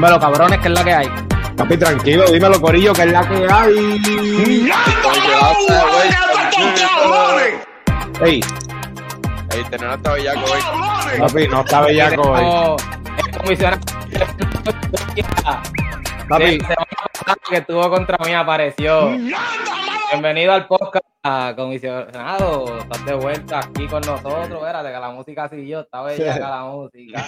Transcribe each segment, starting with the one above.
Dímelo, cabrones, que es la que hay. Papi, tranquilo, dímelo, Corillo, que es la que hay. Ey, Ahí tenemos hasta bellaco hoy. papi, no está bellaco hoy. El comisionado Papi, que estuvo contra mí apareció. Bienvenido al podcast, comisionado. Estás de vuelta aquí con nosotros. Espérate, que la música siguió. Está bella la música.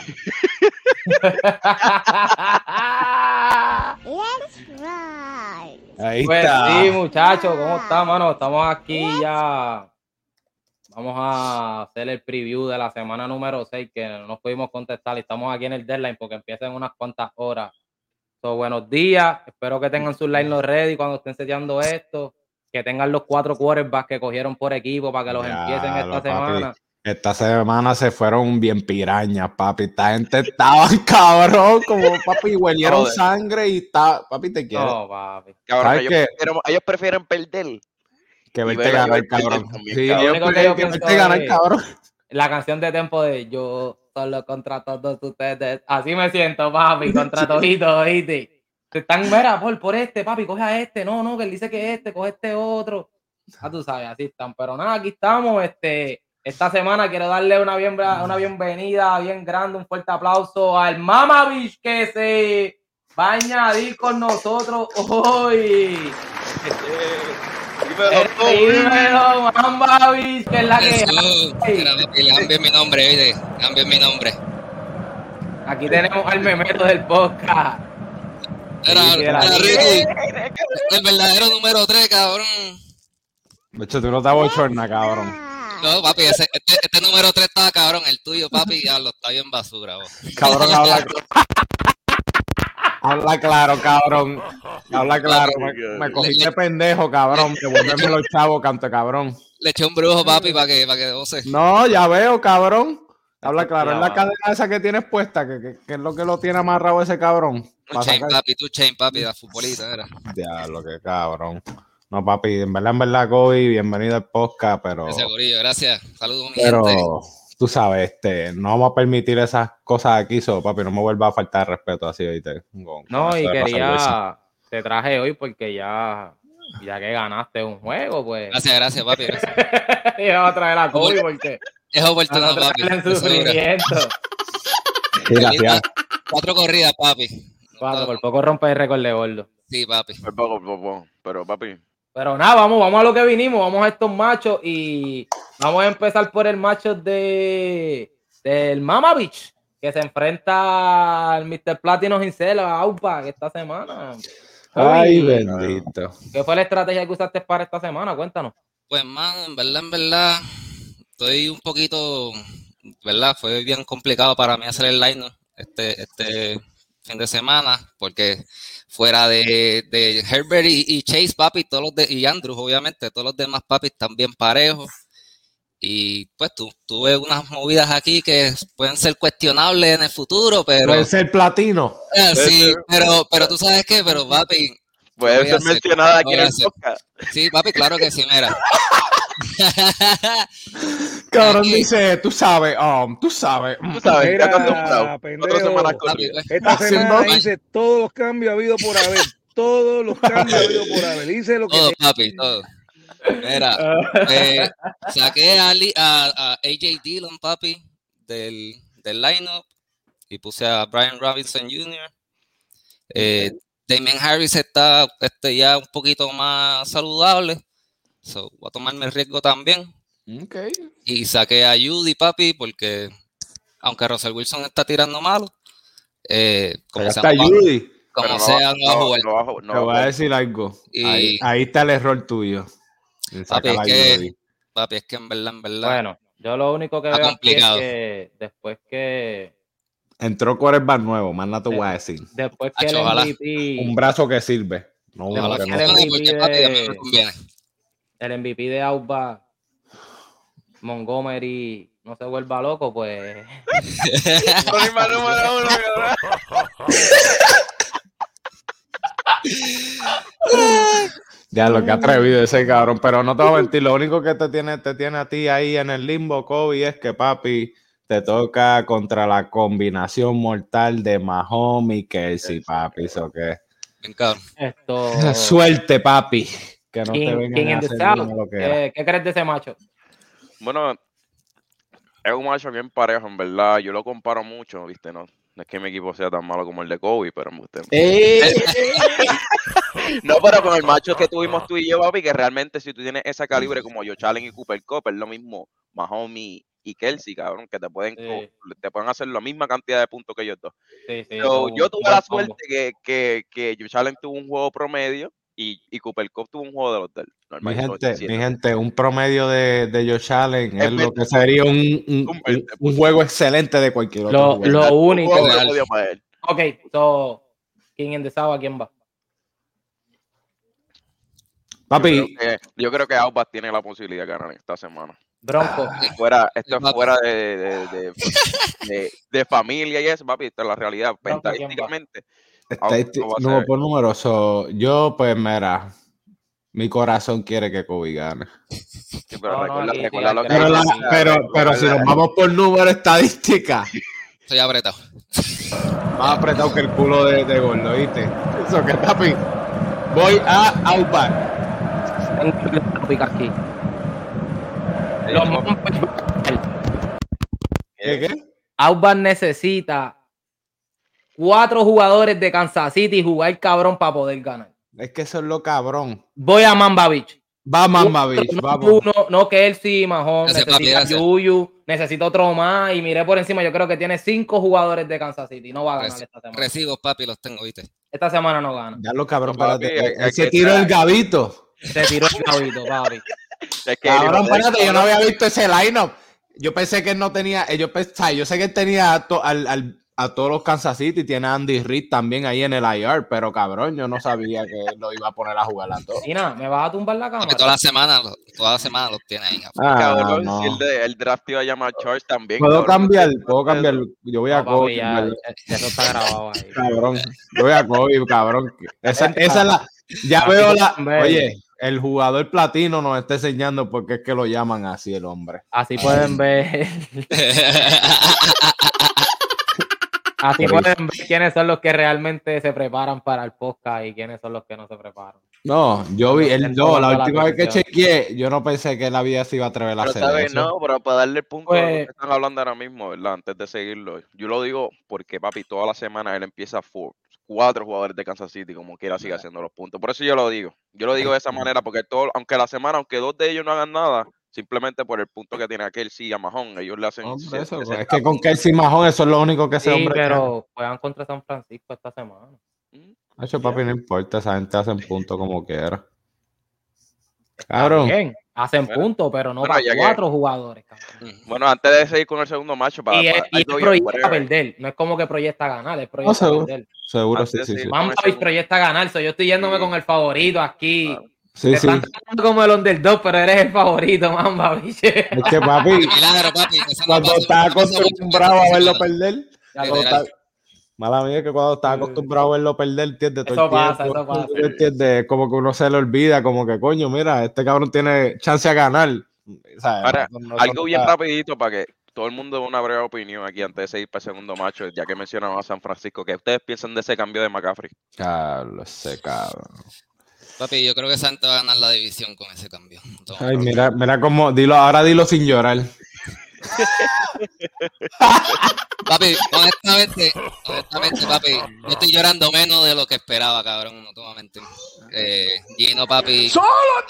Let's ride. ahí Pues está. sí, muchachos, ¿cómo está, mano? Estamos aquí ya. Vamos a hacer el preview de la semana número 6 que no nos pudimos contestar y estamos aquí en el deadline porque empieza en unas cuantas horas. So, buenos días, espero que tengan sus line los ready cuando estén seteando esto, que tengan los cuatro quarterbacks que cogieron por equipo para que los Ya, empiecen esta lo, papi. semana. Esta semana se fueron bien pirañas, papi. Esta gente estaba cabrón, como papi, huelieron sangre y está. Papi, te quiero. No, papi. Cabrón, ¿Sabes ellos qué? prefieren, ellos prefieren perder. que verte ver ganar, cabrón. también, Sí, cabrón. ellos que yo que verte ganar, es- cabrón. La canción de tempo de yo solo contra todos ustedes. Así me siento, papi, contra toditos, ¿oíste? Te están, mira, por, por este, papi, coge a este. No, no, que él dice que este, coge este otro. Ah, tú sabes, así están. Pero nada, aquí estamos. Este, esta semana quiero darle una, bien, una bienvenida bien grande, un fuerte aplauso al Mamavich que se va a añadir con nosotros hoy. Dímelo Mamavich, que es la que cambien mi nombre, oíste, cambien mi nombre. Aquí tenemos al memeto del podcast. Era. Ricky, el verdadero número 3, cabrón. De hecho, tú no te abochornas, cabrón. No, papi, ese, este, este número 3 estaba cabrón, el tuyo, papi, ya lo está bien basura, vos. Cabrón, habla. Habla claro, cabrón. Habla claro. Me, me cogiste pendejo, cabrón. Devuélveme los chavos, canto cabrón. Le eché un brujo, papi, para que, para que goce. No, ya veo, cabrón. Habla claro. Es la cadena esa que tienes puesta, que, que- que es lo que lo tiene amarrado ese cabrón. Tu chain, sacar- papi, tu chain, papi, la futbolita, era. Diablo, que cabrón. No, papi, en verdad, en verdad, Kobe, bienvenido al podcast, pero, Ese gorillo, gracias. Saludos, mi gente. pero tú sabes, este, no vamos a permitir esas cosas aquí, so, papi, no me vuelva a faltar respeto así, ¿viste? Con- No, con y quería, te traje hoy porque ya, ya que ganaste un juego, pues. Gracias, gracias, papi, gracias. Iba a traer a Kobe porque Es a oportunidad, no papi. sufrimiento. Sí, gracias. Cuatro corridas, papi. Cuatro, por poco rompe el récord de gordo. Sí, papi. Por poco, por poco. Pero papi, Pero nada, vamos, vamos a lo que vinimos, vamos a estos machos y vamos a empezar por el macho de del Mama Beach, que se enfrenta al Mr. Platino Gincel a Aupa esta semana. Ay, bendito. ¿Qué fue la estrategia que usaste para esta semana? Cuéntanos. Pues, man, en verdad, en verdad, estoy un poquito, ¿verdad? Fue bien complicado para mí hacer el line este, este fin de semana, porque fuera de, de Herbert y, y Chase, papi, todos los de, y Andrews, obviamente, todos los demás, papi, están bien parejos. Y pues tu, tuve unas movidas aquí que pueden ser cuestionables en el futuro, pero Puede ser platino. Ah, sí, ser. pero, pero tú sabes qué, pero papi, puede ser mencionada aquí en el podcast. sí, papi, claro que sí, mira. Cabrón Aquí. dice, tú sabes, um, tú sabes. Tú sabes, Mira, pendejo. Semanas corridas. pues, Esta Haciendo- semana hice todos los cambios habidos por haber. Todos los cambios habidos por haber. Hice lo que todo, papi, todo. Mira, eh, saqué a, a, a AJ Dillon, papi, del, del lineup y puse a Brian Robinson Jr. Eh, Damien Harris está este, ya un poquito más saludable, so, voy a tomarme el riesgo también. Y saqué a Judy, papi, porque aunque Russell Wilson está tirando malo, eh, como, sea, está no va- Judy. como Pero no sea, va- no va a jugar. no va no Te voy a decir algo. Y- Ahí, ahí está el error tuyo. Papi, es a que- Judy. Papi, es que en verdad, en verdad. Bueno, yo lo único que Está veo aquí es complicado. que después que Entró quarterback nuevo, más no te voy a decir. después que el Acho, ojalá. MVP, Un brazo que sirve. No no. porque, papi, a mí me conviene. El MVP de Auba Montgomery no se vuelva loco, pues. Ya lo que ha atrevido ese cabrón. Pero no te voy a mentir, lo único que te tiene, te tiene a ti ahí en el limbo, Kobe, es que papi, te toca contra la combinación mortal de Mahomes y Kelsey, papi. Eso que. Esto. suerte, papi. Que no te King, vengan King a in the hacer South. uno lo que era. ¿Qué, crees de ese macho? Bueno, es un macho bien parejo, en verdad. Yo lo comparo mucho, ¿viste? No, no es que mi equipo sea tan malo como el de Kobe, pero me gusta. ¡Eh! No, pero con el macho que tuvimos tú y yo, papi, que realmente si tú tienes esa calibre como yo, Allen y Cooper Cup, es lo mismo Mahomes y Kelsey, cabrón, que te pueden, Sí. te pueden hacer la misma cantidad de puntos que ellos dos. Sí, sí, son yo tuve la suerte que, que, que Josh Allen tuvo un juego promedio y, y Cooper Cup tuvo un juego de los del Mi normal. so, gente, mi gente, un promedio de, de Josh Allen es Es lo 20. que sería un, un- Un un- 20, un juego excelente de cualquier otro Lo, jugador. lo único. juego. Ok, so. King in the South, ¿a quién va? Papi, Yo creo que, yo creo que Outback tiene la posibilidad de ganar esta semana. Bronco. Fuera, esto es fuera de, de, de, de- de familia y eso, papi. Esta es la realidad. Bronco, ¿quién va? No va a número ser- por número, so, yo pues mira, mi corazón quiere que Kobe gane. sí, pero No, no, recuerda, aquí- recuerda lo aquí que Pero, la- pero, pero si nos vamos por número estadística, Estoy apretado. más apretado que el culo de, de gordo, ¿viste? Eso que papi, voy a Outback. Tengo que aquí. Los ¿Qué, qué? Outback necesita cuatro jugadores de Kansas City y jugar cabrón para poder ganar. Es que eso es lo cabrón. Voy a Mamba Beach. Va Mamba Beach, no, vamos. uno, no Kelsey, Mahón, necesita. Yuyu, necesita otro más y miré por encima, yo creo que tiene cinco jugadores de Kansas City, no va a ganar Reci- esta semana. Recibos, papi, los tengo, ¿viste? Esta semana no gana. Ya lo cabrón, No, papi, Ese que tiro traer- el gabito. Se tiró el clavito, papi. es que Cabrón, espérate, yo no había visto ese lineup. Yo pensé que él no tenía, eh, yo, pensaba, yo sé que él tenía al- al- a todos los Kansas City, tiene a Andy Reid también ahí en el IR, pero cabrón, yo no sabía que lo iba a poner a jugar a todos. ¿me vas a tumbar la cámara? toda la semana, toda la semana los tiene ahí. Ah, Cabrón, no. si el, de- el draft iba a llamar Charles también. Puedo cabrón. cambiar, puedo cambiar. Yo voy a No, Kobe, ya, ¿verdad? eso está grabado ahí. cabrón. Yo voy a Kobe, cabrón. Esa, esa es la. Ya veo la. Oye, el jugador platino nos está enseñando porque es que lo llaman así el hombre. Así pueden ver, así Por pueden ver quiénes son los que realmente se preparan para el podcast y quiénes son los que no se preparan. No, yo vi, Él no, la última vez que chequeé, yo no pensé que la vida se iba a atrever a hacer sabes, eso. no, pero para darle el punto a lo Pues- que están hablando ahora mismo, ¿verdad? Antes de seguirlo, yo lo digo porque, papi, toda la semana él empieza por cuatro jugadores de Kansas City, como quiera, sigue haciendo los puntos. Por eso yo lo digo. Yo lo digo de esa manera, porque todo, aunque la semana, aunque dos de ellos no hagan nada, simplemente por el punto que tiene aquel sí a Mahón, ellos le hacen. Hombre, se- eso, se- se- es que con Kelsey Mahon eso es lo único que ese Sí, hombre pero juegan contra San Francisco esta semana. ha hecho, papi, no importa, esa gente hace punto como quiera. Cabrón, Bien, hacen Bueno, puntos, pero no bueno, para que- cuatro jugadores. cabrón. Bueno, antes de seguir con el segundo macho, para, Y, es, para- y y proyecta perder, no es como que proyecta ganar, es proyecta seguro. perder. seguro, sí, antes sí, sí. Mamba ese- proyecta ganar, so yo estoy yéndome Sí. con el favorito aquí. Claro. Sí, Te sí. están tratando como el underdog, pero eres el favorito, Mamba, biche. Es que, papi, Milagro, papi. cuando estás acostumbrado a verlo perder, está- Mala mía que cuando estás acostumbrado a verlo perder, entiendes todo Eso el pasa, tiempo, eso pasa. ¿tú entiendes? Es como que uno se le olvida, como que coño, mira, este cabrón tiene chance a ganar. O sea, Ahora, no- no- Algo no bien rapidito para que todo el mundo dé una breve opinión aquí antes de seguir para el segundo macho, ya que mencionaba a San Francisco, que ustedes piensan de ese cambio de McCaffrey. Carlos, ese cabrón. Papi, yo creo que Santa va a ganar la división con ese cambio. Toma. Ay, mira, mira cómo, dilo, ahora dilo sin llorar. Papi, honestamente, honestamente, papi, yo estoy llorando menos de lo que esperaba, cabrón, no te voy a mentir. Eh, Gino, papi, ha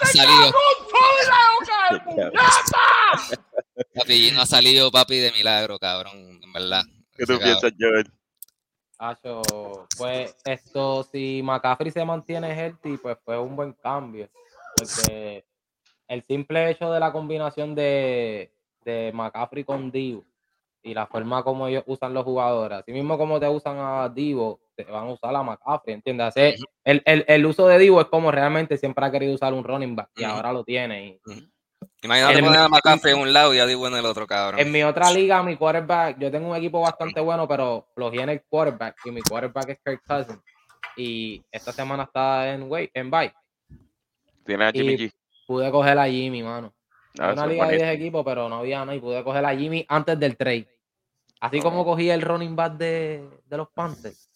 salido. Papi, Gino ha salido, papi, de milagro, cabrón, en verdad. ¿Qué tú Ese piensas, Joel? Hacho, pues esto, si McCaffrey se mantiene healthy, pues fue un buen cambio. Porque el simple hecho de la combinación de, de McCaffrey con Divo y la forma como ellos usan los jugadores, así mismo como te usan a Divo, te van a usar a McCaffrey, ¿entiendes? El, el, el uso de Divo es como realmente siempre ha querido usar un running back y ahora lo tiene. Y, Imagínate El- poner a McCaffrey en un lado y a Divo en el otro, cabrón. En mi otra liga, mi quarterback, yo tengo un equipo bastante bueno, pero lo en el quarterback y mi quarterback es Kirk Cousins. Y esta semana está en wait, en bye. Tienes a Jimmy Y- G. Pude coger a Jimmy, mano. Ah, una liga de 10 bonito. equipos, pero no había nada. Y pude coger a Jimmy antes del trade. Así como cogí el running back de, de los Panthers.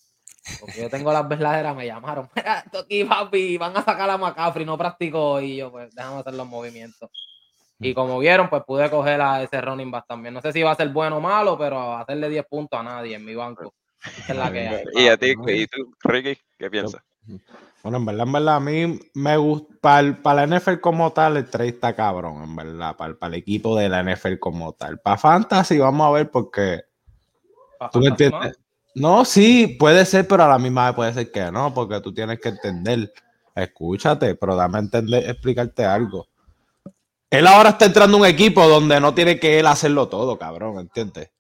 Porque yo tengo las verdaderas, me llamaron. Mira, esto aquí, papi, van a sacar a McCaffrey, no practicó. Y yo, pues, déjame hacer los movimientos. Y como vieron, pues pude coger a ese running back también. No sé si va a ser bueno o malo, pero hacerle 10 puntos a nadie en mi banco. Esa es la que hay. Y a ti, y tú, Ricky, ¿qué piensas? Bueno, en verdad, en verdad, a mí me gusta, para, la NFL como tal, el trade está cabrón, en verdad, para, para el equipo de la NFL como tal. Para Fantasy, vamos a ver porque, ¿tú me entiendes? No, sí, puede ser, pero a la misma vez puede ser que no, porque tú tienes que entender, escúchate, pero dame a entender, explicarte algo. Él ahora está entrando a un equipo donde no tiene que él hacerlo todo, cabrón, ¿entiendes?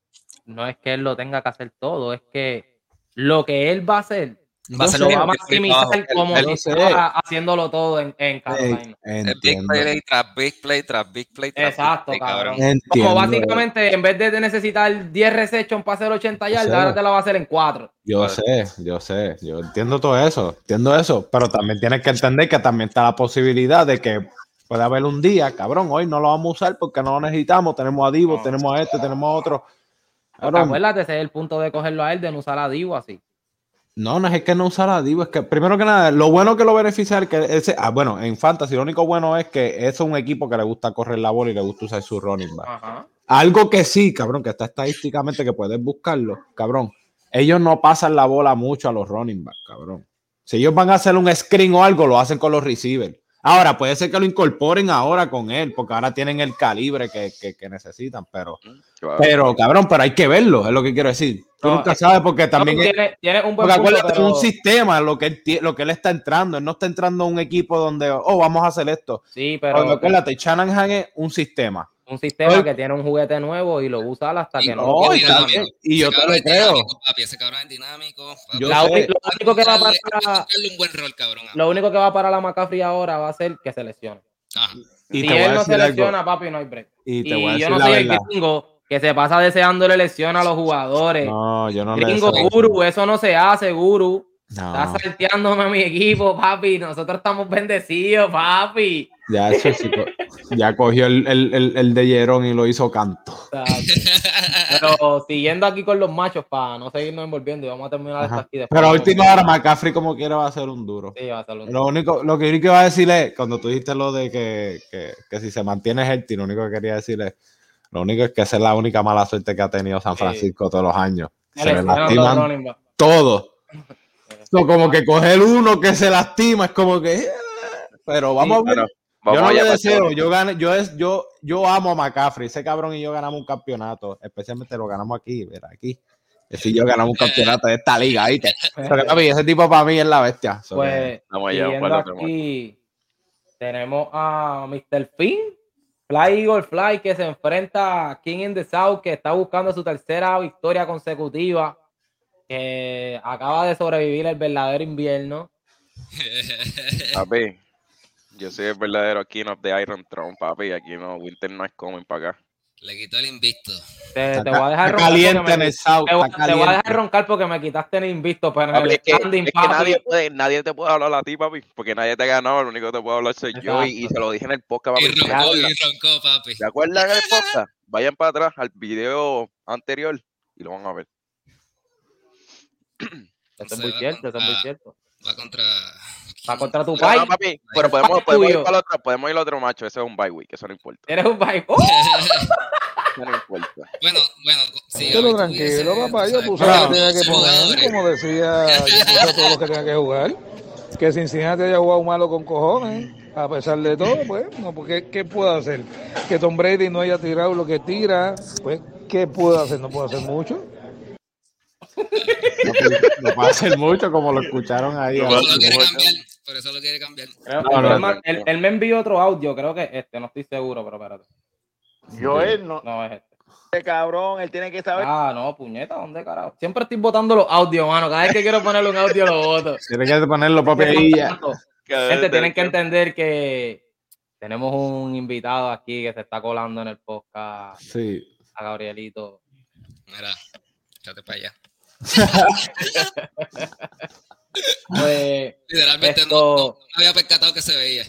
No es que él lo tenga que hacer todo, es que lo que él va a hacer Va a ser lo va a maximizar como él- estaba haciéndolo todo en, en Carolina. Big play tras big play tras big play tras Exacto, big play, cabrón. Entiendo. Como básicamente, en vez de necesitar 10 receptions para hacer 80 yardas, ahora te la va a hacer en 4. Yo sé, yo sé, yo entiendo todo eso, entiendo eso, pero también tienes que entender que también está la posibilidad de que puede haber un día, cabrón, hoy no lo vamos a usar porque no lo necesitamos, tenemos a Divo, No. tenemos a este, tenemos a otro. Cabrón, Acuérdate, ese es el punto de cogerlo a él, de no usar a Divo así. no, no es que no usar a Divo, es que primero que nada, lo bueno que lo beneficia es que ese, ah, bueno, en Fantasy lo único bueno es que es un equipo que le gusta correr la bola y le gusta usar su running back. Ajá. Algo que sí, cabrón, que está estadísticamente que puedes buscarlo, cabrón. Ellos no pasan la bola mucho a los running back, cabrón. Si ellos van a hacer un screen o algo, lo hacen con los receivers. Ahora, puede ser que lo incorporen ahora con él, porque ahora tienen el calibre que, que- que necesitan, pero, Claro. pero, cabrón, pero hay que verlo, es lo que quiero decir. Tú No, nunca es- sabes, porque también No, es, tiene, un buen porque punto, pero- un sistema lo que, él, lo que él está entrando. Él no está entrando a un equipo donde, oh, vamos a hacer esto. Sí, Pero pero acuérdate, Shanahan es un sistema. Un sistema Oye. que tiene un juguete nuevo y lo usa hasta que no no, lo dinámico. y yo Ese te cabrón lo es creo. dinámico, papi, ese cabrón es dinámico. Yo La lo único que va a parar, un buen rol, cabrón. lo único que va a parar a McCaffrey ahora va a ser que se lesione. Ajá. Y si él no se algo. lesiona, papi, no hay break. Y te Y, voy a yo decir no la soy el gringo que se pasa deseándole lesión a los jugadores. No, yo no gringo, guru, eso no se hace, guru. No, Estás salteándome a mi equipo, papi. Nosotros estamos bendecidos, papi. Ya, eso sí ya cogió el, el, el, el de Jerón y lo hizo canto. Pero siguiendo aquí con los machos, para no seguirnos envolviendo y vamos a terminar esto Ajá. aquí después. Pero a última hora, McCaffrey como quiera va a ser un duro. Sí, va a ser un- Lo único, lo que único que iba a decir es, cuando tú dijiste lo de que, que, que si se mantiene healthy, lo único que quería decir es, lo único es que esa es la única mala suerte que ha tenido San Sí. Francisco todos los años. Se le lastiman todos. So, como que coger uno que se lastima es como que... eh, Pero vamos a ver. Yo no allá, deseo, yo, gane, yo, es, yo, yo amo a McCaffrey, ese cabrón y yo ganamos un campeonato, especialmente lo ganamos aquí, mira, aquí. Y yo ganamos un campeonato de esta liga, papi, ese tipo para mí es la bestia. So, Pues, Vamos allá, siguiendo ¿cuál otro aquí, tenemos a Mr. Finn, Fly Eagle Fly, que se enfrenta a King in the South, que está buscando su tercera victoria consecutiva, que acaba de sobrevivir el verdadero invierno. Papi, yo soy el verdadero King of the Iron Throne, papi. Aquí no, Winter no es coming para acá. Le quitó el invicto. Te, te voy a dejar roncar caliente en el South, te voy- te a dejar roncar porque me quitaste el invisto, pero en el es que, standing, que papi, nadie, puede, nadie te puede hablar a ti, papi, porque nadie te ha ganado. Lo único que te puedo hablar soy yo y, se lo dije en el podcast, Y papi. ¿Se roncó, y roncó, papi. ¿Se acuerdan en el podcast? Vayan para atrás al video anterior y lo van a ver. Eso es Se muy cierto, eso es muy cierto. Va contra. Va contra tu No, país. no, papi, pero podemos, podemos ir para el otro, podemos ir al otro macho. Ese es un bye week, eso no importa. Eres un país. ¡Oh! Eso no importa. Bueno, bueno, sí. Pero tranquilo, tuviese, papá, tú yo sabes, puse lo que tenía que poner, como decía, yo puse todos los que tenía que jugar. Que Cincinnati haya jugado malo con cojones, a pesar de todo, pues, no, porque ¿qué puedo hacer? Que Tom Brady no haya tirado lo que tira, pues, ¿qué puedo hacer? No puedo hacer mucho. No puede hacer mucho como lo escucharon ahí. No lo quiere cambiar. Por eso lo quiere cambiar. Creo- No, él, no, me no. man- él- él me envió otro audio, creo que este, no estoy seguro, pero espérate. Joel, no, No es este. este cabrón, él tiene que saber. Ah, no, puñeta, ¿dónde carajo? Siempre estoy botando los audios, mano. Cada vez que quiero ponerle un audio lo boto. Tienen que ponerlo, papi, ahí ya. Gente, tienen que entender que tenemos un invitado aquí que se está colando en el podcast Sí. a Gabrielito. Mira, échate para allá. Pues, Literalmente Esto- no, no me había percatado que se veía.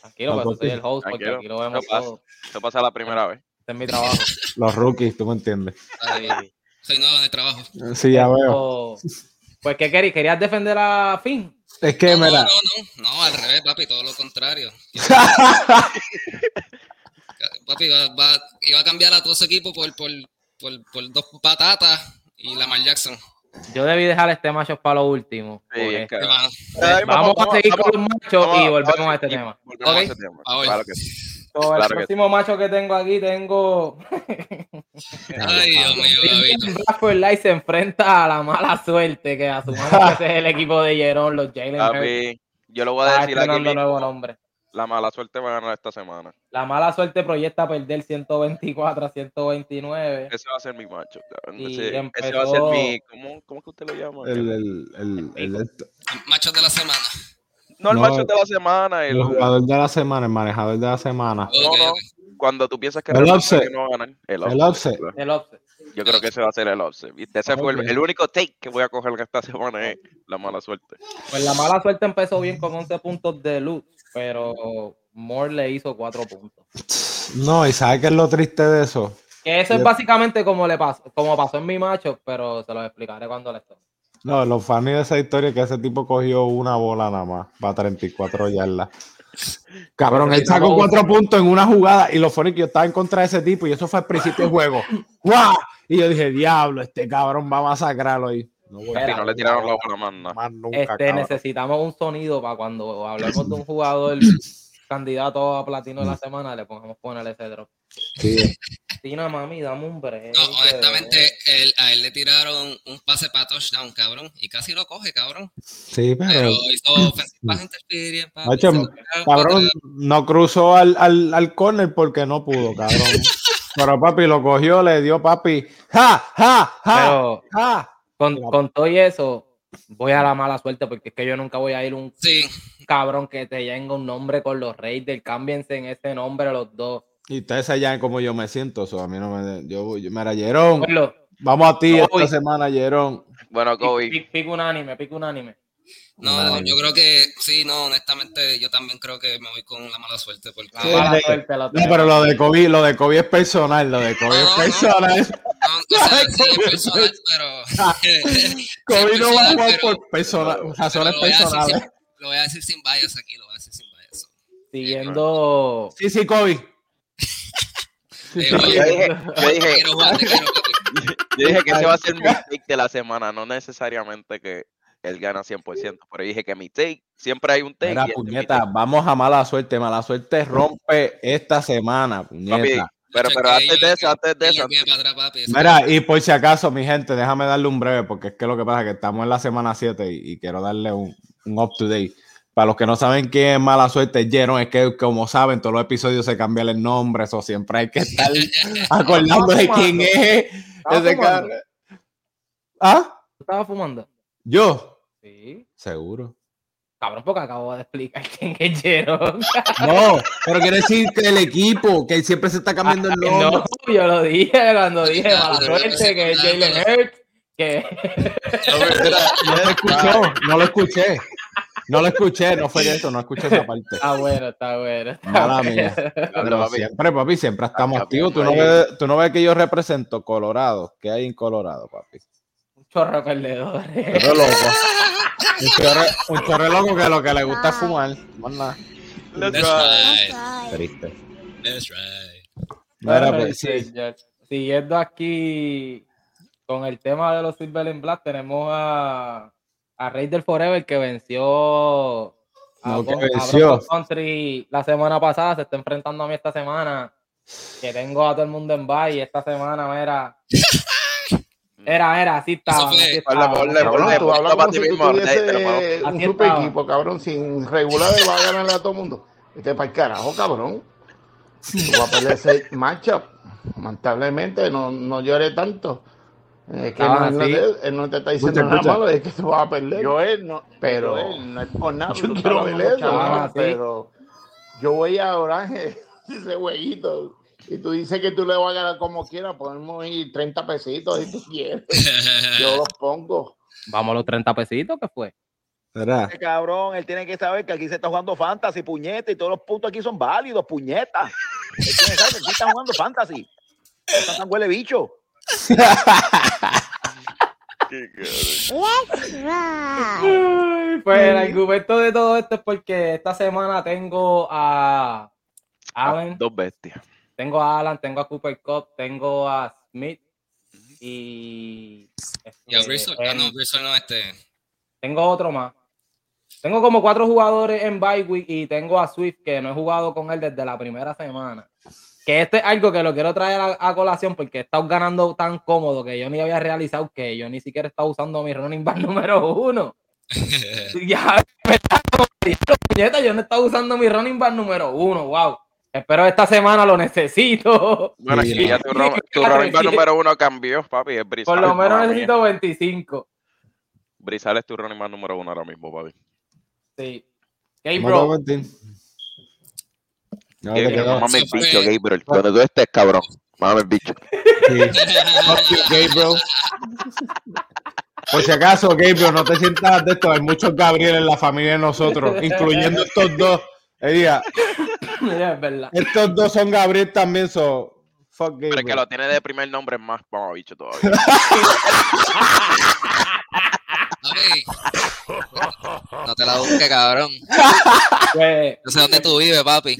tranquilo, pues soy el host, porque aquí lo vemos no pasa. todo. Eso pasa la primera vez. Este es mi trabajo. Los rookies, tú me entiendes. Ay, Soy nuevo en el trabajo. Sí, ya veo. Pues, ¿qué querías? ¿Querías defender a Finn? Es que, no, mira, no, no, no, al revés, papi, todo lo contrario. papi, va, va- iba a cambiar a todo su equipo por, por, por, por dos patatas y Lamar Jackson. Yo debí dejar este macho para lo último. Sí, porque- es que- Hermano, Ay, Vamos a seguir vamos- con los machos vamos- y volvemos vamos- a este y tema. volvemos a ese tema. Ahora. Claro que sí. So, el Claro que próximo macho que tengo aquí tengo. Ay, Dios mío, David. Bradford Light se enfrenta a la mala suerte que asumamos que ese es el equipo de Jerón, los Jalen yo lo voy a Está decir aquí estrenando mismo, nuevo nombre. La mala suerte va a ganar esta semana. La mala suerte proyecta perder 124 a 129. Ese va a ser mi macho. Ese, ese empezó- va a ser mi. ¿Cómo, cómo es que usted lo llama? el, el, el, el, Machos de la semana. no el no, macho de la semana. El, el jugador de la semana, el manejador de la semana. no, no. Cuando tú piensas que El upset. que no va a ganar. El El upset. upset. El offset. Yo creo que ese va a ser el upset. ¿viste? Ese fue el, el único take que voy a coger esta semana es la mala suerte. Pues la mala suerte empezó bien con 11 puntos de luz, pero Moore le hizo 4 puntos. No, y ¿sabes qué es lo triste de eso? Que eso es Yo- básicamente como le pasó, como pasó en mi macho, pero se lo explicaré cuando le toque. No, lo funny de esa historia es que ese tipo cogió una bola nada más para 34 yardas. Cabrón, él sacó cuatro puntos en una jugada y lo funny que yo estaba en contra de ese tipo y eso fue al principio del juego. ¡Guau! Y yo dije, diablo, este cabrón va a masacrarlo ahí. No voy a Espera, Y no le tiraron la bola más nada. más nunca, Este, cabrón. necesitamos un sonido para cuando hablemos de un jugador candidato a platino de la semana, le pongamos poner ese drop. Sí. Tina, mami, dame un break. No, honestamente, él- a él le tiraron un pase para touchdown, cabrón, y casi lo coge, cabrón. Sí, Pero pero, hizo se tiraron cabrón, no cruzó al, al, al corner porque no pudo, cabrón. Pero papi lo cogió, le dio papi. ¡Ja! ¡Ja! ¡Ja! Pero ¡Ja! Con, con todo y eso, voy a la mala suerte porque es que yo nunca voy a ir un Sí, cabrón que te tenga un nombre con los Raiders. Cámbiense en ese nombre los dos. Y ustedes saben cómo yo me siento, so, a mí no me... Yo, yo mira, Jerón, vamos a ti esta semana, Jerón. Bueno, Kobe, pick- pick unánime, pick unánime. No, yo creo que, sí, no, honestamente, yo también creo que me voy con la mala suerte, porque... La Sí, mala de- suerte lo No, pero lo de COVID, lo de COVID es personal, lo de No, es personal. No, o sea, sí, es personal, pero... COVID no va a jugar pero- por persona- pero razones personales. sin- Lo voy a decir sin bias aquí, lo voy a decir sin bias. Siguiendo. Sí, sí, COVID. Eh, yo dije, yo dije, yo que ese va a ser mi take de la semana, no necesariamente que él gana 100%, pero dije que mi take, siempre hay un take. Mira, este puñeta, take. vamos a mala suerte. Mala suerte rompe esta semana, Papi, puñeta. pero, pero antes de eso, antes de eso, Mira, y por si acaso, mi gente, déjame darle un breve, porque es que lo que pasa es que estamos en la semana 7 y, y quiero darle un, un up to date. Para los que no saben quién es mala suerte, Jeron, es que como saben, todos los episodios se cambian el nombre, eso siempre hay que estar acordando de quién es ¿Estaba ese fumando? cara. ¿Ah? ¿Tú estabas fumando? ¿Yo? Sí. Seguro. Cabrón, porque acabo de explicar quién es Jerón. No, pero quiere decir que el equipo, que siempre se está cambiando el nombre. No, yo lo dije cuando dije mala suerte, que es Jalen. Hurts, que No lo escuchó, no lo escuché. No lo escuché, no fue eso, no escuché esa parte. está bueno, está bueno. está Mala bueno. mía. Pero papi. siempre, papi, siempre estamos Ah, activos. Tú no, ves, tú no ves que yo represento Colorado. ¿Qué hay en Colorado, papi? Un chorro de perdedores. Pero loco. Un chorre, un chorre loco que lo que le gusta es fumar. Más nada. That's right. Right. Triste. That's right. Mira, Bueno, pues, sí, Siguiendo aquí con el tema de los Silver and Black, tenemos a, a Rey del Forever que venció a, No, que a venció. Broncos Country la semana pasada, se está enfrentando a mí esta semana, que tengo a todo el mundo en bye esta semana era... Era, era, así estaba. fue- así Ponle, estaba. ponle, Cabrón, ponle, tú hablas ponle para como ti si tú mismo, tuvieses Nate, un super equipo, cabrón, sin regulares va a ganarle a todo el mundo. Este para el carajo, cabrón. Vas a perder ese matchup. Lamentablemente, no, no lloré tanto. Es que Estaban no, él no te está diciendo Escucha, nada escucha. malo, es que tú vas a perder. Joel no, Pero- Joel, no es por nada. Yo quiero ver eso, ¿no? pero yo voy a Orange, ese jueguito, y tú dices que tú le vas a ganar como quieras, podemos ir 30 pesitos si tú quieres. Yo los pongo. Vamos a los 30 pesitos, ¿qué fue? ¿Verdad? Ese cabrón, él tiene que saber que aquí se está jugando fantasy, puñeta, y todos los puntos aquí son válidos, puñeta. Él tiene que saber que aquí están jugando fantasy. Está tan huele bicho. Pues el argumento de todo esto es porque esta semana tengo a Allen, Dos bestias. Tengo a Alan, tengo a Cooper Cup, tengo a Smith y, Y a este, Bristol. Ah, no, Bristol no, este. tengo otro más. Tengo como cuatro jugadores en bye week y tengo a Swift que no he jugado con él desde la primera semana. Que esto es algo que lo quiero traer a, a colación porque he estado ganando tan cómodo que yo ni había realizado que yo ni siquiera estaba usando mi running back número uno. ya me está como puñeta, yo no estaba usando mi running back número uno, wow. Espero esta semana lo necesito. Bueno, Sí, ya tu, ro- tu número uno cambió, papi. Es Brizal. Por lo menos mala mía. necesito 25. Brizal es tu running back número uno ahora mismo, papi. Sí. ¿Cómo bro. No, Que- te que quedó. Mame el bicho, Gabriel. Cuando tú estés, cabrón. Mame el bicho. Sí. Gabriel. Por si acaso, Gabriel, no te sientas de esto. Hay muchos Gabriel en la familia de nosotros, incluyendo estos dos. Ella, es verdad. estos dos son Gabriel también, so fuck Pero es que Gabriel. lo tiene de primer nombre es más mamabicho bicho todavía. No te la busques, cabrón. Pues Yo sé dónde tú vives, papi.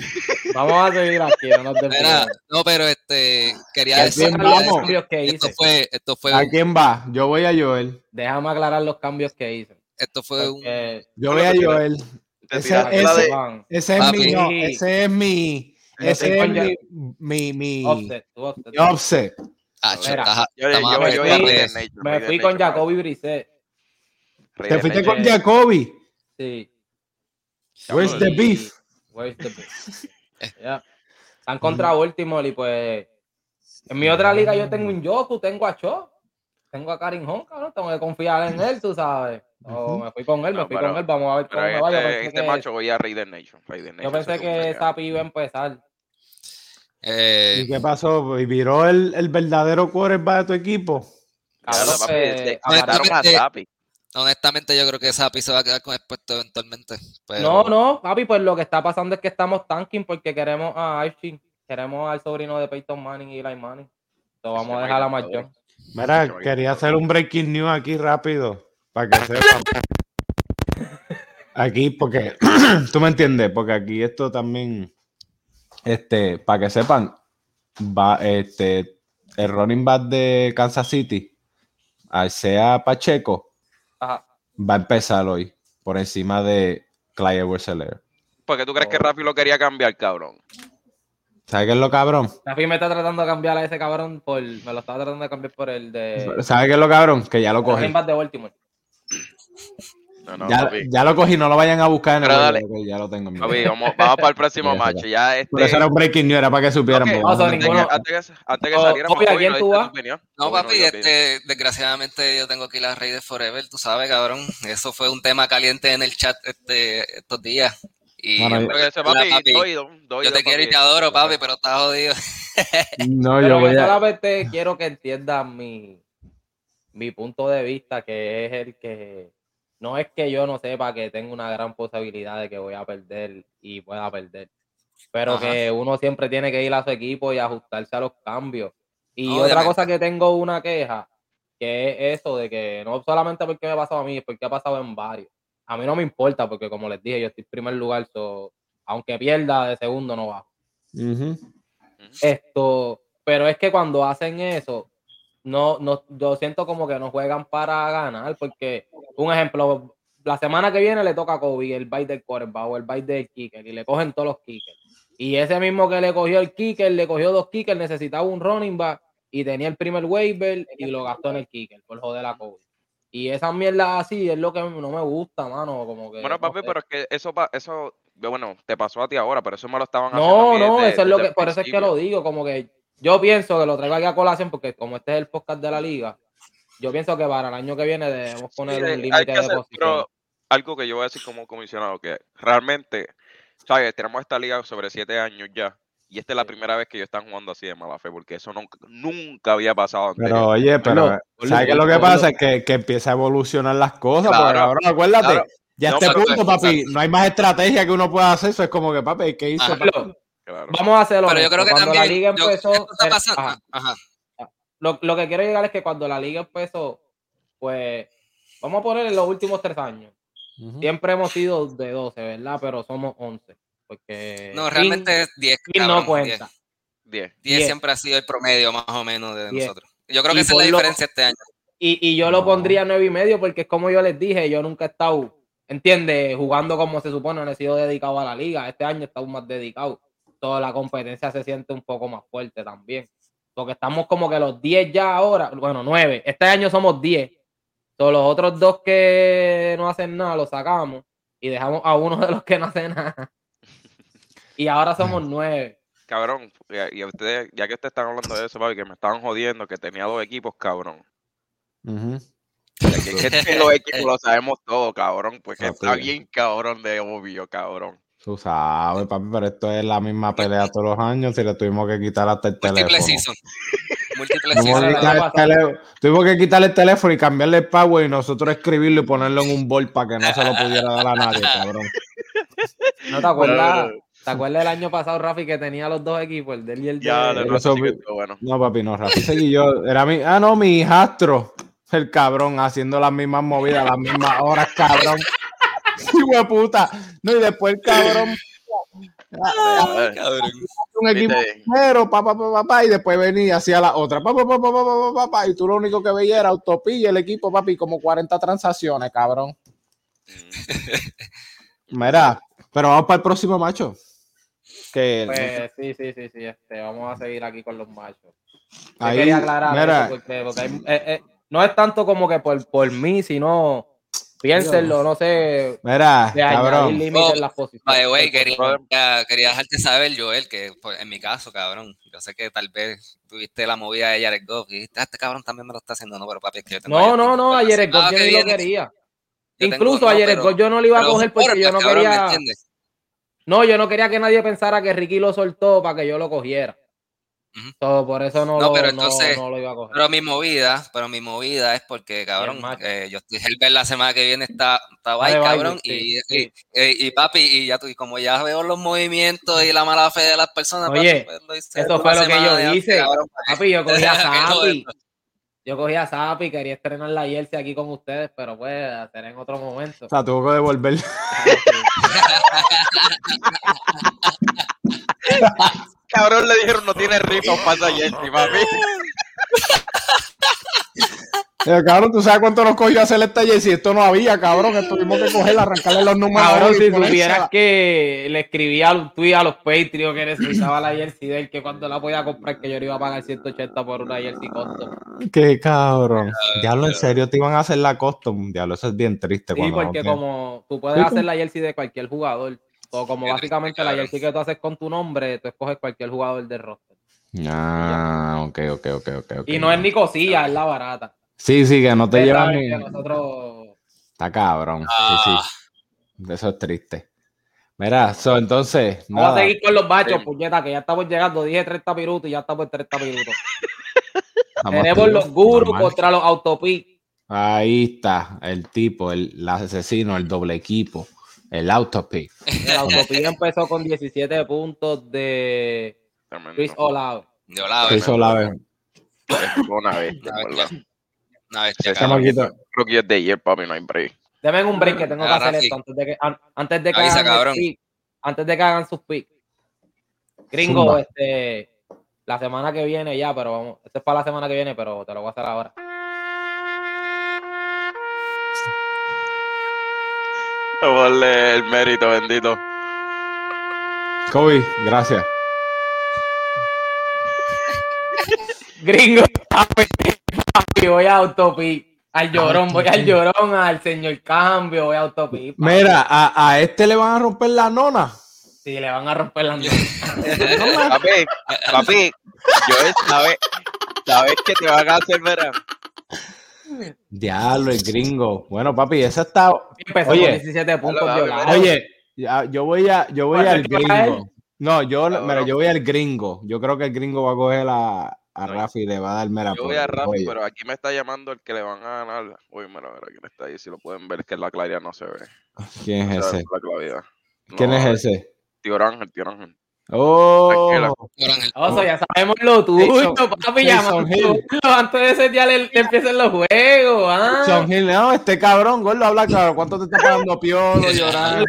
vamos a seguir aquí, no nos Mira, no, pero este, quería ¿A decir quién Los vamos? cambios que esto hice. fue, esto fue, ¿A un- quién va? Yo voy a Joel. Déjame aclarar los cambios que hice. esto fue un, Yo voy a Joel. Te Ese- tiraste ese- la de- van, Ese es Papi. mi, no, ese es mi, ese es mi, mi, mi, offset, offset. offset. ah, Mira, Yo, Me fui con Jacoby Brissett. Raider Te fuiste Nature. con Jacoby. Sí. Where's the beef? Where's the beef? Yeah. Están contra Baltimore y pues en mi otra liga yo tengo un Yoku, tengo a Cho, tengo a Karim Hon, cabrón, tengo que confiar en él, tú sabes. O me fui con él, me No, fui pero- con él, vamos a ver cómo me va. Yo este, pensé este que, macho voy a Raider Nation. Raider yo Nation pensé que esa piba iba a empezar. Eh, ¿Y qué pasó? ¿Y viró el, el verdadero quarterback de tu equipo? Cabrón, papi, aparece- mataron a Honestamente- Zapi. honestamente, yo creo que Sapi se va a quedar con el puesto eventualmente. Pero, No, no, papi, pues lo que está pasando es que estamos tanking porque queremos a Archie, queremos al sobrino de Peyton Manning y Eli Manning. Entonces vamos a dejar a Mark Jones. Mira, quería hacer un breaking news aquí rápido, para que sepan. Aquí, porque, tú me entiendes, porque aquí esto también, este, para que sepan, va, este, el running back de Kansas City, al sea Pacheco, Ajá. va a empezar hoy, por encima de Clyde Wesseler. ¿Por qué tú crees que. Rafi lo quería cambiar, cabrón? ¿Sabes qué es lo cabrón? Rafi me está tratando de cambiar a ese cabrón por. Me lo estaba tratando de cambiar por el de. ¿Sabes qué es lo cabrón? Que ya lo cogí. de Baltimore. No, no, Ya, papi. ya lo cogí, no lo vayan a buscar en el Pero dale. ya lo tengo Papi, vamos, vamos para el próximo macho. Ya este. Por eso era un breaking news, era para que supieran. No, a antes, que, que, que Oh, ¿a papi, opinión. este, desgraciadamente yo tengo que ir a Raider Forever, tú sabes, cabrón. Eso fue un tema caliente en el chat este, estos días. Y Bueno, papi, papi, yo te quiero y te adoro, papi, pero estás jodido. No, Pero yo yo voy a. solamente quiero que entiendan mi, mi punto de vista, que es el que no es que yo no sepa que tengo una gran posibilidad de que voy a perder y pueda perder, pero Ajá. que uno siempre tiene que ir a su equipo y ajustarse a los cambios. Y otra cosa que tengo una queja, que es eso de que no solamente porque me ha pasado a mí, es porque ha pasado en varios. A mí no me importa porque como les dije, yo estoy en primer lugar, so, aunque pierda de segundo no bajo Ujú. esto, pero es que cuando hacen eso, no, no, yo siento como que no juegan para ganar, porque, un ejemplo, la semana que viene le toca a Kobe el bite del quarterback o el bite del kicker y le cogen todos los kickers. Y ese mismo que le cogió el kicker, le cogió dos kickers, necesitaba un running back y tenía el primer waiver y lo gastó en el kicker por joder a Kobe. Y esa mierda así es lo que no me gusta, mano. Como que, Bueno, no papi, sé. pero es que eso, eso, bueno, te pasó a ti ahora, pero eso me lo estaban haciendo No, no, eso es lo que, por eso es que lo digo, como que yo pienso que lo traigo aquí a colación, porque como este es el podcast de la liga, yo pienso que para el año que viene debemos poner Sí, un límite de hacer, posición. pero algo que yo voy a decir como comisionado, que realmente, ¿sabes? Tenemos esta liga sobre siete años ya, y esta es la Sí. primera vez que ellos están jugando así de mala fe, porque eso nunca, nunca había pasado Pero anterior. oye, pero ponlo, ¿sabes qué es lo que pasa? Es que, que empieza a evolucionar las cosas. Claro, porque ahora acuérdate, claro. ya a No, este pero- punto, papi, no hay más estrategia que uno pueda hacer. Eso es como que, papi, ¿qué hizo? Claro. Vamos a hacerlo. Pero yo creo que cuando también. la liga yo- empezó, esto está era- pasando. ajá. Ajá. lo, lo que quiero llegar es que cuando la liga empezó, pues, vamos a poner en los últimos tres años. Siempre hemos sido de 12, ¿verdad? Pero somos 11. Porque No, realmente es 10. King no cuenta. 10. 10 10. siempre ha sido el promedio más o menos de Diez. nosotros. Yo creo Y que esa es la diferencia este año. Y, y yo lo pondría nueve y medio porque es como yo les dije, yo nunca he estado, ¿entiendes? Jugando como se supone, no he sido dedicado a la liga. Este año he estado más dedicado. Toda la competencia se siente un poco más fuerte también. Porque estamos como que los 10 ya ahora, bueno, 9. Este año somos 10. Todos los otros dos que no hacen nada los sacamos y dejamos a uno de los que no hace nada. Y ahora somos 9. Cabrón, y a ustedes, ya que ustedes están hablando de eso, papi, que me estaban jodiendo, que tenía dos equipos, cabrón. Y es que tiene los equipos lo sabemos todo, cabrón, porque Papi. está bien cabrón de obvio, cabrón. Tú sabes, papi, pero esto es la misma pelea todos los años. Si le tuvimos que quitar hasta el Múltiple teléfono. season. Múltiple Tuvimos que season. Tuvimos que quitarle el teléfono y cambiarle el power y nosotros escribirlo y ponerlo en un bol para que no se lo pudiera dar a nadie, cabrón. ¿No te acuerdas? Pero- ¿Te acuerdas del año pasado, Rafi, que tenía los dos equipos, el del y el. Ya, de Eso, papi, bueno. No, papi, no, Rafi seguí yo. Era mi... Ah, no, mi hijastro. El cabrón, haciendo las mismas movidas, las mismas horas, cabrón. Hijo puta. No, y después el cabrón... Un equipo primero, papá, papá, papá, y después venía hacia la otra, papá, papá, papá, papá, y tú lo único que veías era autopilla el equipo, papi, como 40 transacciones, cabrón. Mira, pero vamos para el próximo macho. Que Pues sí, sí, sí, sí. Este, vamos a seguir aquí con los machos. Ahí, quería aclarar mira, eso porque, porque hay- eh, eh, no es tanto como que por, por mí, sino piénsenlo, no sé, mira, de cabrón. Oh, en las posiciones. By the way, quería, quería dejarte saber, Joel, que en mi caso, cabrón, yo sé que tal vez tuviste la movida de Jared Goff y dijiste, "Ah, este cabrón también me lo está haciendo, no, pero papi, es que yo tengo No, a no, no, ayer el Ah, yo ni lo quería. Yo tengo- Incluso no, ayer el pero- yo no lo iba a coger porque yo no cabrón, ¿me quería. No, yo no quería que nadie pensara que Ricky lo soltó para que yo lo cogiera. So, por eso no, No, lo, pero no- entonces- no lo iba a coger. Pero mi movida, pero mi movida es porque, cabrón, eh, yo estoy Herbert la semana que viene está, está bye, cabrón, y, sí, y, sí. y- y papi, y ya tú, y como ya veo los movimientos y la mala fe de las personas, Oye, papi, pues, eso fue lo que yo hice. cabrón, que- Papi, yo cogí a esto. Yo cogí a Sapi, quería estrenar la jersey aquí con ustedes, pero pues hacer en otro momento. O sea, tuvo que devolver. Cabrón, le dijeron no tiene rifa, pasa Jersey, papi. Eh, cabrón, ¿tú sabes cuánto nos cogió hacer esta jersey? Esto no había, cabrón. que Tuvimos que coger, arrancarle los números. Cabrón, si supieras que le escribía un tweet a los Patreon que necesitaba la jersey de él, que cuando la podía comprar, que yo le iba a pagar 180 por una jersey custom. Qué cabrón. Diablo, en serio te iban a hacer la custom. Diablo, eso es bien triste. Sí, cuando porque como tú puedes Sí, hacer la jersey de cualquier jugador, o como básicamente la jersey que tú haces con tu nombre, tú escoges cualquier jugador del roster. Ah, ok, ok, ok, ok. ok. Y no es ni cosilla, es la barata. Sí, sí, que no te llevan ni. nosotros... Está cabrón. Ah. sí. Eso es triste. Mira, so, entonces. Vamos a seguir con los bachos, Sí. puñeta, que ya estamos llegando. Dije 30 minutos y ya estamos en 30 minutos. Tenemos los gurus normal. contra los autopic. Ahí está, el tipo, el, el asesino, el doble equipo, el autopick. El autopic empezó con 17 puntos de. Chris Olave. Yo la Chris Olave. Una vez, Cabrón. chamaquito. Rookie of the year, papi, no hay break. Deme un break que tengo que hacer esto antes de que, an- antes de que Avisa, hagan el cabrón. pick. Antes de que hagan sus picks. Gringo, Zumba. este, la semana que viene ya, pero vamos, esto es para la semana que viene, pero te lo voy a hacer ahora. Vamos a darle el mérito, bendito. Kobe, gracias. Gringo, papi, voy a autopic. Al llorón, voy al llorón, al señor cambio, voy a autopic. papi. Mira, a, a este le van a romper la nona. Sí, le van a romper la Papi, papi, yo sabes, sabes que te van a hacer, verá. Diablo, el gringo. Bueno, papi, ese está. Empezó Oye. con 17 puntos Dale, dale. Oye, ya, yo voy a, yo voy ¿Cuál al gringo. No, yo, mira, yo voy al gringo. Yo creo que el gringo va a coger a, a Rafi le va a dar mera Yo voy a Rafi, pero aquí me está llamando el que le van a ganar. Uy, mira, mira, quién está ahí. Si lo pueden ver, es que la claridad no se ve. ¿Quién es No ese? La claridad. ¿Quién No, es ese? Tío Ángel, tío Ángel. Oh, Tranquila. Ángel. Oso, ya sabemos lo tuyo, papi. Jason Llama Hill. antes de ese día le, le empiecen los juegos. ¿ah? Son Hill, no, este cabrón, gordo, habla claro. ¿Cuánto te está pagando Piolo, llorando?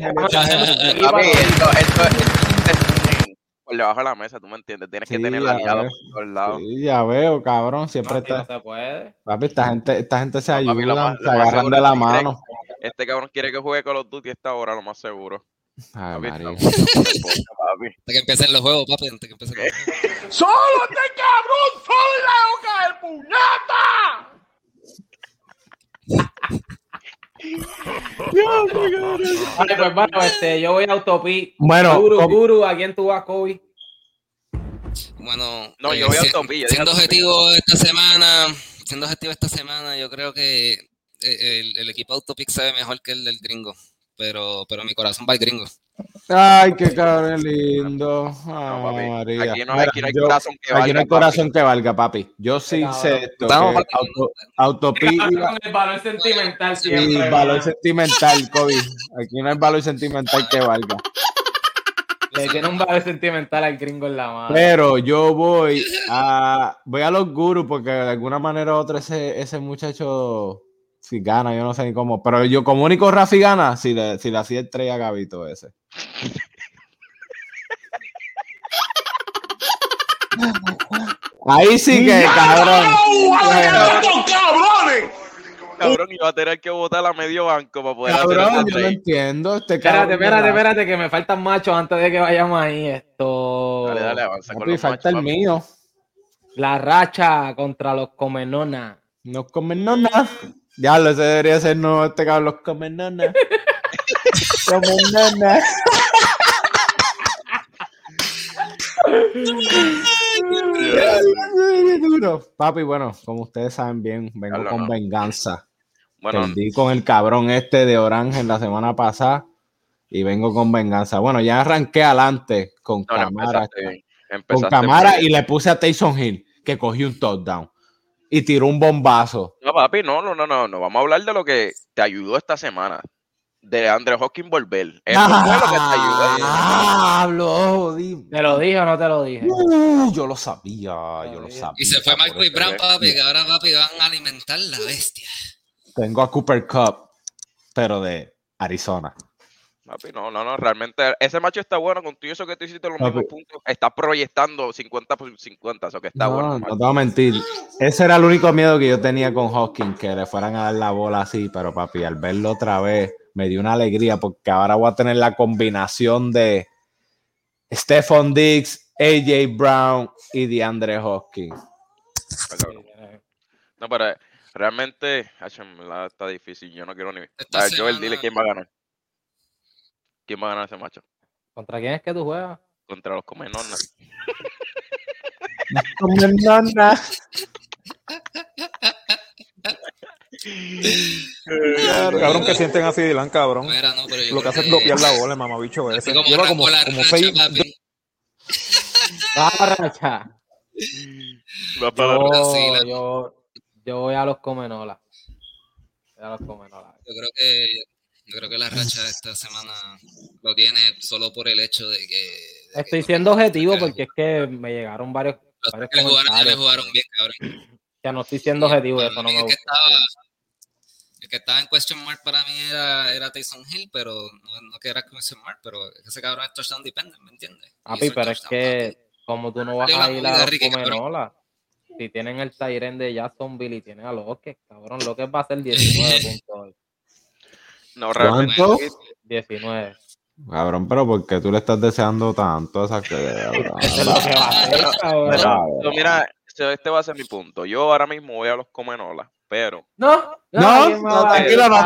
Papi, esto, esto, esto es por debajo de la mesa, tú me entiendes. Tienes que tener a por todos lados. Sí, ya veo, cabrón. Siempre No, si no está. se puede. Papi, esta gente, esta gente se No, papi, lo ayuda, más- se agarran de la que mano. Este cabrón quiere que juegue Call of Duty a esta hora, lo más seguro. Ay, Papi, María. papi. Antes que empiecen los juegos, papi. Antes que empiecen los juegos. ¡Solo este cabrón! ¡Soy la boca del puñata! Vale, pues bueno, este, yo voy a Autopi. Bueno, Guru, Kobe. Guru, ¿a quién tú vas, Kobe? Bueno, No, yo eh, voy a si- Autopilla, Siendo objetivo esta semana, siendo objetivo esta semana, yo creo que eh, el, el equipo Autopic se ve mejor que el del gringo. Pero, pero mi corazón va al gringo. Ay, qué cabrón lindo. No, papi. Aquí no, Mira, aquí no hay yo- corazón que Aquí no valga, hay corazón que valga, papi. Yo sí sé esto. Vamos, auto, el valor sentimental Sí, siempre. valor ¿verdad? sentimental, Kobe. Aquí no hay valor sentimental que valga. Le tiene un valor sentimental al gringo en la mano. Pero yo voy a voy a los gurus porque de alguna manera u otra ese, ese muchacho si gana, yo no sé ni cómo. Pero yo como único Rafi gana si le, si le hacía el 3 a Gabito ese. Ahí sí que, cabrón. cabrones! Cabrón, y va a tener que votar a medio banco para poder hacer Cabrón, yo no entiendo. Este Espérate, cabrón, espérate, espérate, que me faltan machos antes de que vayamos ahí. Esto. Dale, dale, avanza con Papi, los falta el papi. mío. La racha contra los Comenona. No comen nada. Ya lo ese debería ser nuevo este cabrón. Los comen nada. Duro. Papi, bueno, como ustedes saben bien, vengo con no. venganza. Bueno, Perdí con el cabrón este de Orange en la semana pasada y vengo con venganza. Bueno, ya arranqué adelante con no, no, cámara. empezaste bien. con muy y le puse a Taysom Hill, que cogió un touchdown y tiró un bombazo. No, papi, no, no, no, no, no. Vamos a hablar de lo que te ayudó esta semana. De Andre Hawkins volver. Eso fue lo que te ayudó. Ah, hablo, dime. ¿Te lo dije o no te lo dije? Uh, yo lo sabía, yo lo sabía. Y se fue Michael Brown, es. papi, que ahora, papi, van a alimentar la bestia. Tengo a Cooper Cup, pero de Arizona. Papi, no, no, no, realmente ese macho está bueno contigo, eso que tú hiciste los Papi. mismos puntos, está proyectando 50 por 50, eso que está no, bueno. no te voy a mentir. Ese era el único miedo que yo tenía con Hawkins, que le fueran a dar la bola así, pero papi, al verlo otra vez, me dio una alegría porque ahora voy a tener la combinación de Stephon Diggs, AJ Brown y DeAndre cabrón. No, pero eh, realmente, está difícil, yo no quiero ni... Ver, Joel, dile quién va a ganar. ¿Quién va a ganar ese macho? ¿Contra quién es que tú juegas? Contra los Comenonas. Comenona. Cabrón, que sienten así Dylan, cabrón. Mira, no, pero yo Lo que hace es bloquear la bola, el mamabicho ese. como Lleva como, arrancó la como racha, seis. papi. La racha. Va para Yo, la- yo, yo voy a los Comenola. Voy a los Comenola. Yo creo que yo creo que la racha esta semana lo tiene solo por el hecho de que, de Estoy que siendo objetivo que porque es que me llegaron varios, los varios que le jugaron, ya le comentarios. jugaron bien, cabrón. Ya no estoy siendo objetivo, eso no me gusta. estaba el que estaba en question mark para mí era, era Tyson Hill, pero no, no que era question mark, pero ese cabrón es touchdown dependent, ¿me entiendes? Papi, pero es que como tú no vas a ir a. Comenola, si tienen el Tyren de Jacksonville y tienen a López, cabrón, López va a ser 19 puntos hoy. No, realmente. ¿Cuánto? 19. Cabrón, pero ¿por qué tú le estás deseando tanto a esa que Eso es lo que va a hacer, cabrón. Mira, este va a ser mi punto. Yo ahora mismo voy a los Comenolas, pero. No, No, no, a tranquilo, no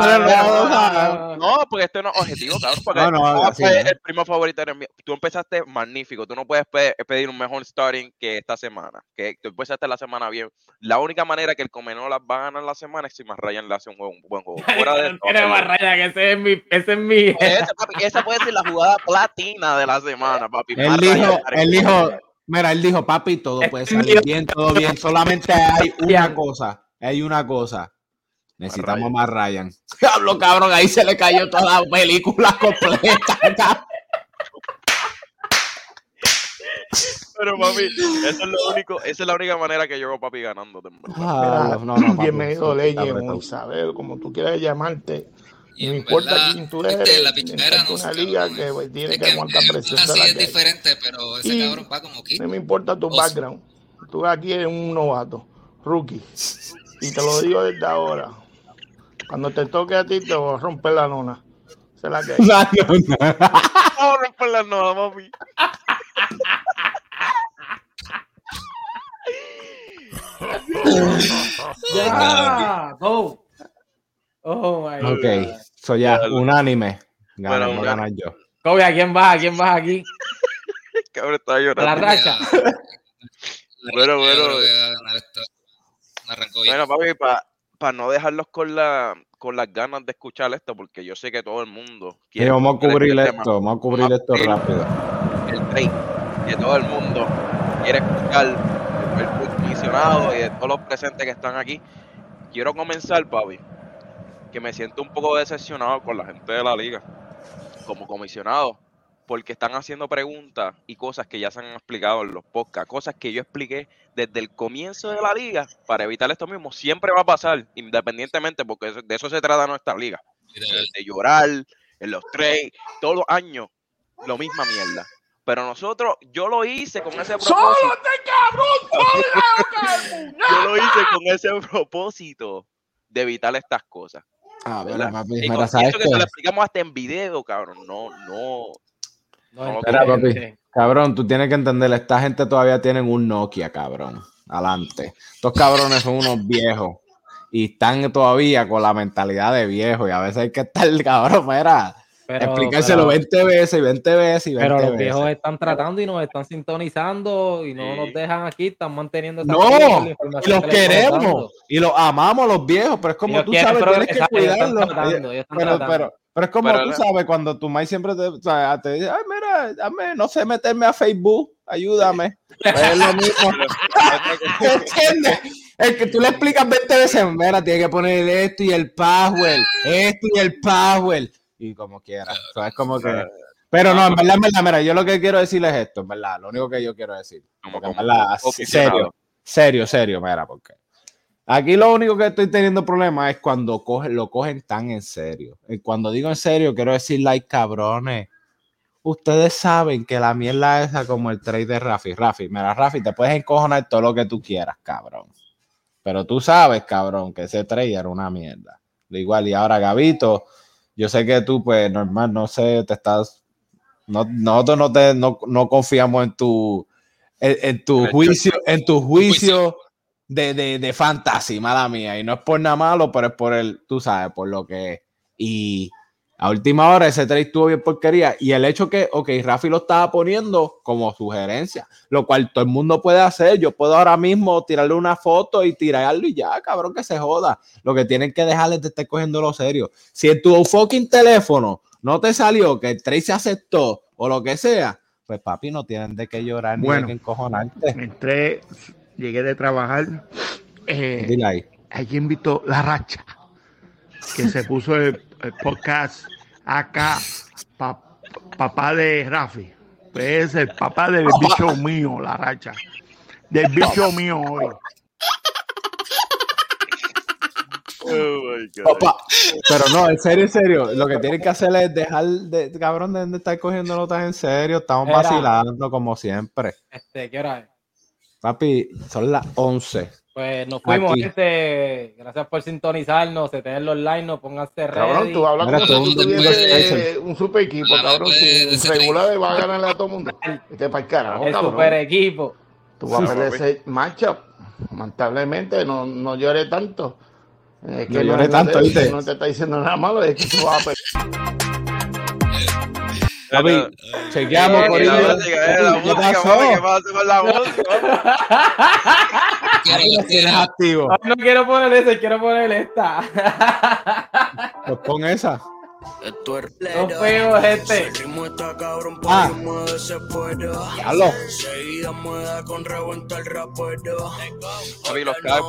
nada. No, porque este no es objetivo, cabrón. Porque No, no, así no. el primo favorito mío. Tú empezaste magnífico. Tú no puedes pe- pedir un mejor starting que esta semana. Que tú empezaste la semana bien. La única manera que el Comenolas va a ganar la semana es si más Ryan le hace un buen, buen juego. Fuera de eso, Tiene más raya que ese es mi, ese es mi. esa, papi, esa puede ser la jugada platina de la semana, papi. Él dijo, Ryan, él dijo, mira, él dijo, papi, todo puede salir bien, todo bien, solamente hay una cosa, hay una cosa. Necesitamos Ryan. más Ryan. Diablo, cabrón, ahí se le cayó toda la película completa. Pero papi, eso es lo único, esa es la única manera que yo veo papi ganando. Ah, Mira, no, no, papi, bienvenido, o Isabel, como tú quieras llamarte. Y No importa verdad, quién tú este, eres, la tienes pichadera no una sé, liga que pues, tiene Es que que aguantar presión así la es diferente, pero ese Y cabrón va como Kid. No me importa tu O- background. Tú aquí eres un novato, rookie. Y te lo digo desde ahora. Cuando te toque a ti, te voy a romper la nona. Es la que hay. No, no, no. No, romper las nodas, papi. Ya, go. Oh my Ok, god. so ya, Ya, unánime. Gana, Bueno, a ganar yo. Kobe, ¿a quién vas? ¿A quién vas aquí? Cabrón, estaba A la llorando. racha. Bueno, Yo bueno. Arrancó bien. Bueno, papi, para no dejarlos con, la, con las ganas de escuchar esto, porque yo sé que todo el mundo Sí, quiere vamos a escuchar cubrir este esto, tema. vamos a cubrir Vamos a esto rápido. el break, que todo el mundo quiere escuchar el comisionado y de todos los presentes que están aquí. Quiero comenzar, papi, que me siento un poco decepcionado con la gente de la liga como comisionado, porque están haciendo preguntas y cosas que ya se han explicado en los podcasts, cosas que yo expliqué desde el comienzo de la liga para evitar esto mismo. Siempre va a pasar, independientemente, porque de eso se trata nuestra liga de llorar en los trades, todos los años, lo misma mierda. Pero nosotros, yo lo hice con ese propósito. Yo lo hice con ese propósito de evitar estas cosas. Ah, ¿verdad? mira, papi, Y mira, con ¿sabes eso que se lo explicamos hasta en video, cabrón. No, no. No Espera, papi. Cabrón, tú tienes que entender, esta gente todavía tienen un Nokia, cabrón. Adelante. Estos cabrones son unos viejos y están todavía con la mentalidad de viejo y a veces hay que estar, cabrón, mira, Pero, explicárselo pero- 20 veces y 20 veces y 20 pero los veces. viejos están tratando y nos están sintonizando y no Sí. nos dejan aquí, están manteniendo esa No, y los que queremos y los amamos los viejos, pero es como Ellos tú quieren sabes, tienes que progresar, ellos están cuidarlos. tratando, ellos están Pero, tratando. pero, pero es como Pero tú sabes, cuando tu mai siempre te, o sea, te dice, ay, mira, dame, no sé meterme a Facebook, ayúdame. Pues es lo mismo. ¿Entiendes? El que tú le explicas 20 veces, mira, tiene que poner esto y el password, esto y el password, y como quiera. O sea, es como que. Pero no, en verdad, en verdad, mira, yo lo que quiero decirles es esto, en verdad, lo único que yo quiero decir. Porque en verdad, serio, serio, serio, mira, porque aquí lo único que estoy teniendo problema es cuando lo cogen tan en serio. Y cuando digo en serio, quiero decir, like, cabrones. Ustedes saben que la mierda esa como el trade de Rafi. Rafi, mira, Rafi, te puedes encojonar todo lo que tú quieras, cabrón. Pero tú sabes, cabrón, que ese trade era una mierda. Igual, y ahora, Gabito, yo sé que tú, pues, normal, no sé, te estás. No, nosotros no, te, no, no confiamos en tu, en, en tu juicio, en tu juicio de, de, de fantasy, mala mía. Y no es por nada malo, pero es por el, tú sabes, por lo que es. Y a última hora ese trade estuvo bien porquería. Y el hecho que, ok, Rafi lo estaba poniendo como sugerencia, lo cual todo el mundo puede hacer. Yo puedo ahora mismo tirarle una foto y tirarlo y ya, cabrón, que se joda. Lo que tienen que dejarles de estar cogiéndolo serio. Si en tu fucking teléfono no te salió que el trade se aceptó o lo que sea, pues papi, no tienen de qué llorar ni Bueno. de qué encojonarte. Entré, llegué de trabajar. Eh, Dile ahí. aquí invitó La Racha, que se puso el, el podcast acá, pa- papá de Rafi. Pues es el papá del bicho mío, La Racha. Del bicho mío hoy. Oh my God. Papá. Pero no, en serio, en serio. Lo que tienen que hacer es dejar de, cabrón, de, estar cogiéndolo tan en serio. Estamos Era. vacilando como siempre. Este, ¿qué hora es? Papi, son las 11. Pues nos fuimos, Aquí. gente. Gracias por sintonizarnos. Se tienen los likes, no pónganse ready. Cabrón, tú hablas Mira, como tú un super equipo, cabrón. pues, Si regular va a ganarle a todo el mundo. Este para el carajo, el cabrón. super equipo. Tú vas a perder ese matchup. Lamentablemente, no, no lloré tanto. Es No lloré tanto, te, ¿viste? no te está diciendo nada malo, es que tú vas a perder. Papi, chequeamos, Eh, por Y la Corillo. música, eh, la ¿Qué música, ¿qué pasa con la música? Tienes quiero. activo. Ay, No quiero poner esa, quiero poner esta. Pues pon esa. Esto es Nos fuimos, gente. El ritmo está cabrón, Ah. pa' mueve se puede. Diablo. Enseguida mueve con revuelta el rapero. Papi, los cabos